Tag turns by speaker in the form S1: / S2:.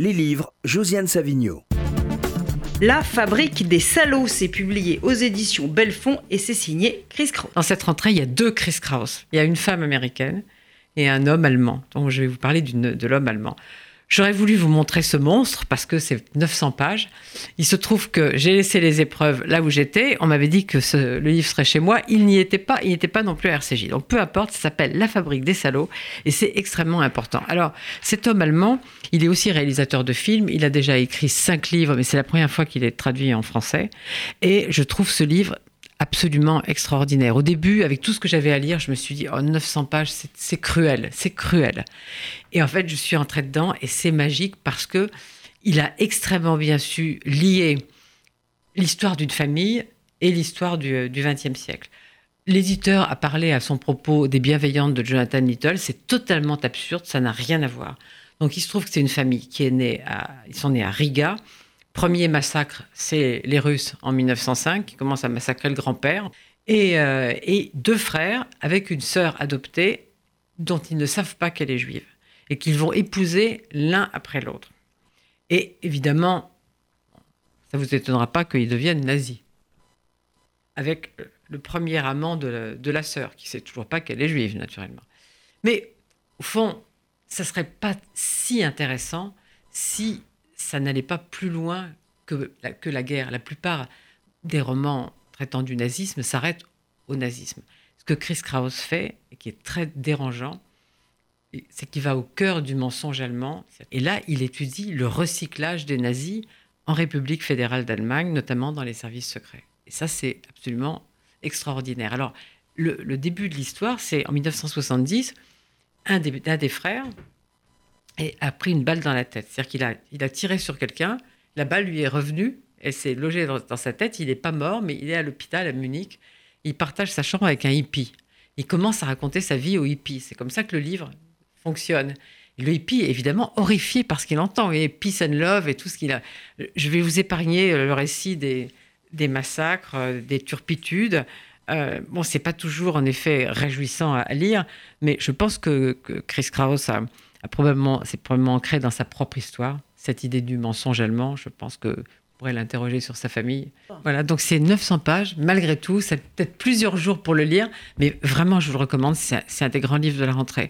S1: Les livres, Josiane Savigno.
S2: La fabrique des salauds, c'est publié aux éditions Belfond et c'est signé Chris Kraus.
S3: Dans cette rentrée, il y a deux Chris Kraus. Il y a une femme américaine et un homme allemand. Donc je vais vous parler de l'homme allemand. J'aurais voulu vous montrer ce monstre parce que c'est 900 pages. Il se trouve que j'ai laissé les épreuves là où j'étais. On m'avait dit que le livre serait chez moi. Il n'y était pas. Il n'était pas non plus à RCJ. Donc peu importe. Ça s'appelle La fabrique des salauds et c'est extrêmement important. Alors cet homme allemand, il est aussi réalisateur de films. Il a déjà écrit cinq livres, mais c'est la première fois qu'il est traduit en français. Et je trouve ce livre absolument extraordinaire. Au début, avec tout ce que j'avais à lire, je me suis dit, oh, 900 pages, c'est cruel, c'est cruel. Et en fait, je suis entrée dedans et c'est magique parce que il a extrêmement bien su lier l'histoire d'une famille et l'histoire du XXe siècle. L'éditeur a parlé à son propos des bienveillantes de Jonathan Little, c'est totalement absurde, ça n'a rien à voir. Donc il se trouve que c'est une famille qui est née ils sont nés à Riga, Premier massacre, c'est les Russes en 1905 qui commencent à massacrer le grand-père. Euh, et, deux frères avec une sœur adoptée dont ils ne savent pas qu'elle est juive et qu'ils vont épouser l'un après l'autre. Et évidemment, ça ne vous étonnera pas qu'ils deviennent nazis. Avec le premier amant de la, de la sœur, qui ne sait toujours pas qu'elle est juive, naturellement. Mais au fond, ça ne serait pas si intéressant si ça n'allait pas plus loin que la, que la guerre. La plupart des romans traitant du nazisme s'arrêtent au nazisme. Ce que Chris Kraus fait, et qui est très dérangeant, c'est qu'il va au cœur du mensonge allemand. Et là, il étudie le recyclage des nazis en République fédérale d'Allemagne, notamment dans les services secrets. Et ça, c'est absolument extraordinaire. Alors, le, début de l'histoire, c'est en 1970, un des, un des frères, et a pris une balle dans la tête. C'est-à-dire qu'il a, tiré sur quelqu'un, la balle lui est revenue, elle s'est logée dans, sa tête, il n'est pas mort, mais il est à l'hôpital à Munich, il partage sa chambre avec un hippie. Il commence à raconter sa vie au hippie. C'est comme ça que le livre fonctionne. Le hippie est évidemment horrifié par ce qu'il entend, et peace and love et tout ce qu'il a. Je vais vous épargner le récit des, massacres, des turpitudes. Euh, bon, c'est pas toujours en effet réjouissant à, lire, mais je pense que, que Chris Kraus a, probablement, c'est probablement ancré dans sa propre histoire, cette idée du mensonge allemand. Je pense que vous pourrez l'interroger sur sa famille. Voilà, donc c'est 900 pages. Malgré tout, c'est peut-être plusieurs jours pour le lire, mais vraiment, je vous le recommande. C'est un des grands livres de la rentrée.